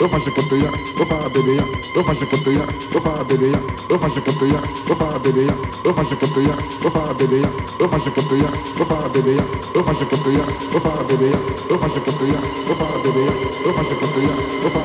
eu faço coteia, eu faço bebeia, eu faço coteia, eu faço bebeia, eu faço coteia, eu faço bebeia, eu faço coteia, eu faço bebeia, eu faço coteia, eu faço bebeia, eu faço coteia, eu faço bebeia, eu faço coteia, eu